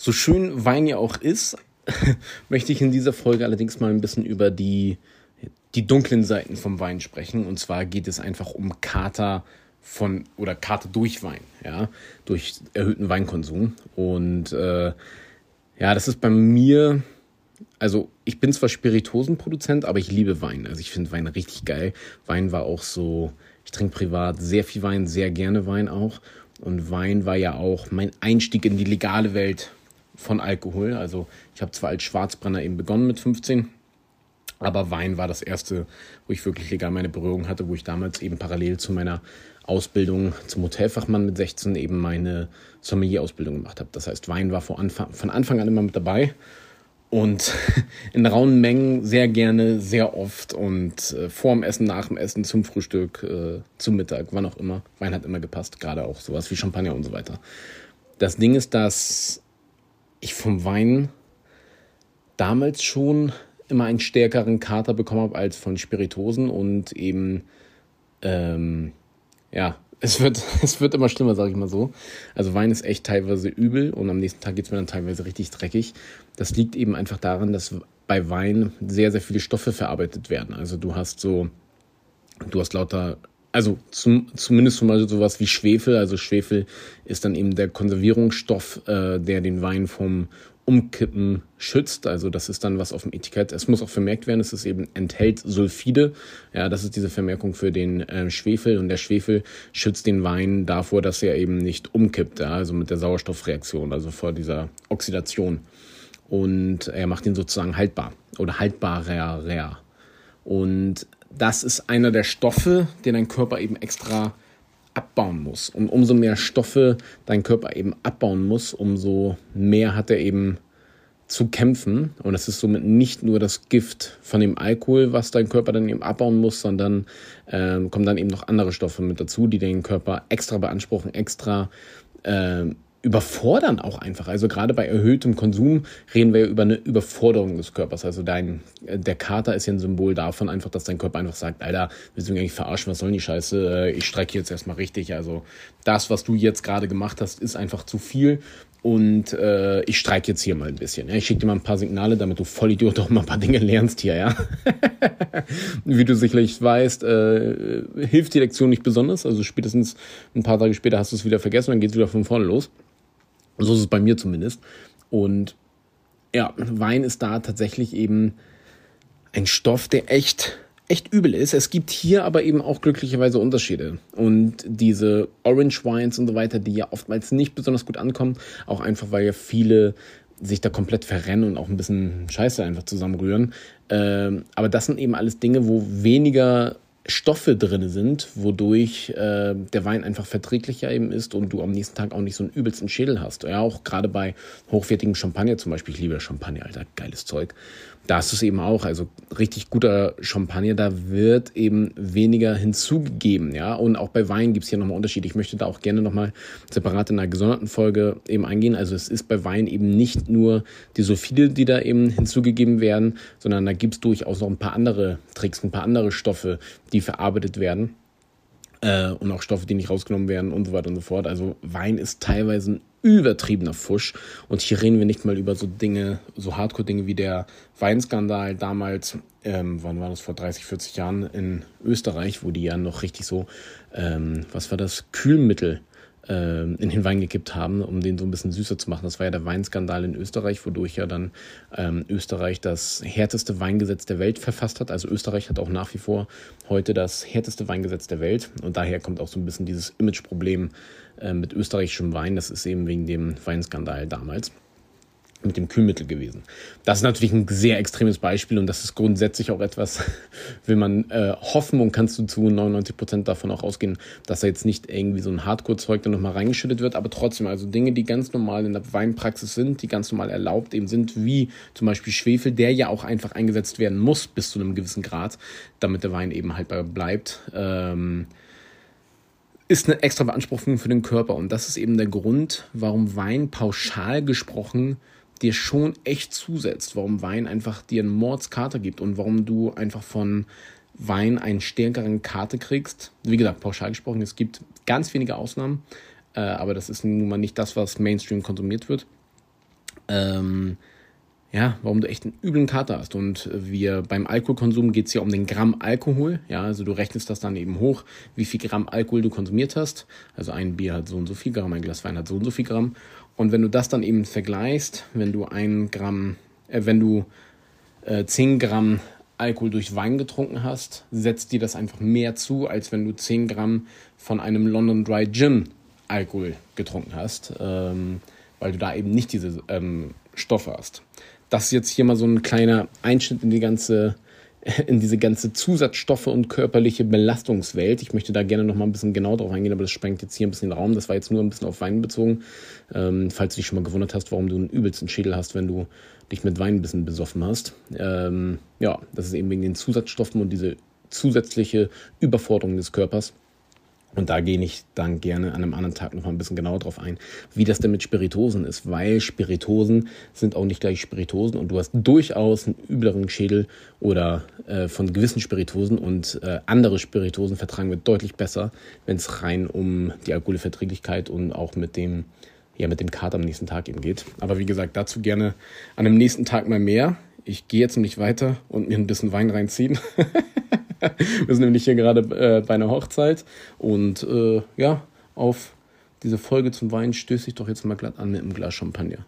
So schön Wein ja auch ist, möchte ich in dieser Folge allerdings mal ein bisschen über die, die dunklen Seiten vom Wein sprechen. Und zwar geht es einfach um Kater von oder Kater durch Wein, ja, durch erhöhten Weinkonsum. Und äh, ja, das ist bei mir, also ich bin zwar Spiritosenproduzent, aber ich liebe Wein. Also ich finde Wein richtig geil. Wein war auch so, ich trinke privat sehr viel Wein, sehr gerne Wein auch. Und Wein war ja auch mein Einstieg in die legale Welt von Alkohol. Also ich habe zwar als Schwarzbrenner eben begonnen mit 15, aber Wein war das erste, wo ich wirklich legal meine Berührung hatte, wo ich damals eben parallel zu meiner Ausbildung zum Hotelfachmann mit 16 eben meine Sommelier-Ausbildung gemacht habe. Das heißt, Wein war von Anfang, von Anfang an immer mit dabei und in rauen Mengen sehr gerne, sehr oft und äh, vor dem Essen, nach dem Essen, zum Frühstück, äh, zum Mittag, wann auch immer. Wein hat immer gepasst, gerade auch sowas wie Champagner und so weiter. Das Ding ist, dass vom Wein damals schon immer einen stärkeren Kater bekommen habe als von Spiritosen und eben, ähm, ja, es wird, es wird immer schlimmer, sage ich mal so. Also Wein ist echt teilweise übel und am nächsten Tag geht es mir dann teilweise richtig dreckig. Das liegt eben einfach daran, dass bei Wein sehr, sehr viele Stoffe verarbeitet werden. Also du hast so, du hast lauter also zum, zumindest zum Beispiel sowas wie Schwefel. Also Schwefel ist dann eben der Konservierungsstoff, äh, der den Wein vom Umkippen schützt. Also das ist dann was auf dem Etikett. Es muss auch vermerkt werden, es eben enthält Sulfide. Ja, das ist diese Vermerkung für den äh, Schwefel und der Schwefel schützt den Wein davor, dass er eben nicht umkippt. Ja, also mit der Sauerstoffreaktion, also vor dieser Oxidation. Und er macht ihn sozusagen haltbar oder haltbarer. Und das ist einer der Stoffe, den dein Körper eben extra abbauen muss. Und umso mehr Stoffe dein Körper eben abbauen muss, umso mehr hat er eben zu kämpfen. Und das ist somit nicht nur das Gift von dem Alkohol, was dein Körper dann eben abbauen muss, sondern äh, kommen dann eben noch andere Stoffe mit dazu, die den Körper extra beanspruchen, extra äh, überfordern auch einfach. Also gerade bei erhöhtem Konsum reden wir über eine Überforderung des Körpers. Also dein, der Kater ist ja ein Symbol davon einfach, dass dein Körper einfach sagt, Alter, willst du mich eigentlich verarschen, was soll die Scheiße? Äh, ich strecke jetzt erstmal richtig. Also das, was du jetzt gerade gemacht hast, ist einfach zu viel. Und äh, ich streike jetzt hier mal ein bisschen. Ja? Ich schicke dir mal ein paar Signale, damit du Vollidiot auch mal ein paar Dinge lernst hier, ja. Wie du sicherlich weißt, äh, hilft die Lektion nicht besonders. Also spätestens ein paar Tage später hast du es wieder vergessen, dann geht es wieder von vorne los. So ist es bei mir zumindest. Und ja, Wein ist da tatsächlich eben ein Stoff, der echt, echt übel ist. Es gibt hier aber eben auch glücklicherweise Unterschiede. Und diese Orange Wines und so weiter, die ja oftmals nicht besonders gut ankommen, auch einfach, weil ja viele sich da komplett verrennen und auch ein bisschen Scheiße einfach zusammenrühren. Ähm, aber das sind eben alles Dinge, wo weniger Stoffe drin sind, wodurch äh, der Wein einfach verträglicher eben ist und du am nächsten Tag auch nicht so einen übelsten Schädel hast. Ja, auch gerade bei hochwertigem Champagner zum Beispiel. Ich liebe Champagner, Alter, geiles Zeug da ist es eben auch, also richtig guter Champagner, da wird eben weniger hinzugegeben, ja. Und auch bei Wein gibt es hier nochmal Unterschiede. Ich möchte da auch gerne nochmal separat in einer gesonderten Folge eben eingehen. Also es ist bei Wein eben nicht nur die Sulfide, die da eben hinzugegeben werden, sondern da gibt es durchaus noch ein paar andere Tricks, ein paar andere Stoffe, die verarbeitet werden. Äh, und auch Stoffe, die nicht rausgenommen werden und so weiter und so fort. Also Wein ist teilweise ein übertriebener Fusch. Und hier reden wir nicht mal über so Dinge, so Hardcore-Dinge wie der Weinskandal damals, ähm, wann war das, vor 30, 40 Jahren in Österreich, wo die ja noch richtig so, ähm, was war das, Kühlmittel in den Wein gekippt haben, um den so ein bisschen süßer zu machen. Das war ja der Weinskandal in Österreich, wodurch ja dann ähm, Österreich das härteste Weingesetz der Welt verfasst hat. Also Österreich hat auch nach wie vor heute das härteste Weingesetz der Welt. Und daher kommt auch so ein bisschen dieses Imageproblem äh, mit österreichischem Wein. Das ist eben wegen dem Weinskandal damals mit dem Kühlmittel gewesen. Das ist natürlich ein sehr extremes Beispiel und das ist grundsätzlich auch etwas, will man äh, und kannst du zu 99 Prozent davon auch ausgehen, dass da jetzt nicht irgendwie so ein Hardcore-Zeug dann nochmal reingeschüttet wird, aber trotzdem, also Dinge, die ganz normal in der Weinpraxis sind, die ganz normal erlaubt eben sind, wie zum Beispiel Schwefel, der ja auch einfach eingesetzt werden muss bis zu einem gewissen Grad, damit der Wein eben haltbar bleibt. Ähm, ist eine extra Beanspruchung für den Körper und das ist eben der Grund, warum Wein pauschal gesprochen dir schon echt zusetzt, warum Wein einfach dir einen Mordskater gibt und warum du einfach von Wein einen stärkeren Karte kriegst. Wie gesagt, pauschal gesprochen, es gibt ganz wenige Ausnahmen, äh, aber das ist nun mal nicht das, was Mainstream konsumiert wird. ähm, ja, warum du echt einen üblen Kater hast. Und wir beim Alkoholkonsum geht es ja um den Gramm Alkohol. Ja, also du rechnest das dann eben hoch, wie viel Gramm Alkohol du konsumiert hast. Also ein Bier hat so und so viel Gramm, ein Glas Wein hat so und so viel Gramm. Und wenn du das dann eben vergleichst, wenn du ein Gramm, äh, wenn du äh, 10 Gramm Alkohol durch Wein getrunken hast, setzt dir das einfach mehr zu, als wenn du 10 Gramm von einem London Dry Gin Alkohol getrunken hast, ähm, weil du da eben nicht diese ähm, Stoffe hast. Das ist jetzt hier mal so ein kleiner Einschnitt in die ganze in diese ganze Zusatzstoffe und körperliche Belastungswelt. Ich möchte da gerne noch mal ein bisschen genau drauf eingehen, aber das sprengt jetzt hier ein bisschen den Raum. Das war jetzt nur ein bisschen auf Wein bezogen. Ähm, falls du dich schon mal gewundert hast, warum du einen übelsten Schädel hast, wenn du dich mit Wein ein bisschen besoffen hast. Ähm, ja, das ist eben wegen den Zusatzstoffen und diese zusätzliche Überforderung des Körpers. Und da gehe ich dann gerne an einem anderen Tag noch mal ein bisschen genauer drauf ein, wie das denn mit Spiritosen ist, weil Spiritosen sind auch nicht gleich Spiritosen und du hast durchaus einen übleren Schädel oder äh, von gewissen Spiritosen und äh, andere Spiritosen vertragen wir deutlich besser, wenn es rein um die Alkoholverträglichkeit und auch mit dem ja mit dem Kater am nächsten Tag eben geht. Aber wie gesagt, dazu gerne an dem nächsten Tag mal mehr. Ich gehe jetzt nämlich weiter und mir ein bisschen Wein reinziehen. Wir sind nämlich hier gerade äh, bei einer Hochzeit und äh, ja, auf diese Folge zum Wein stöße ich doch jetzt mal glatt an mit einem Glas Champagner.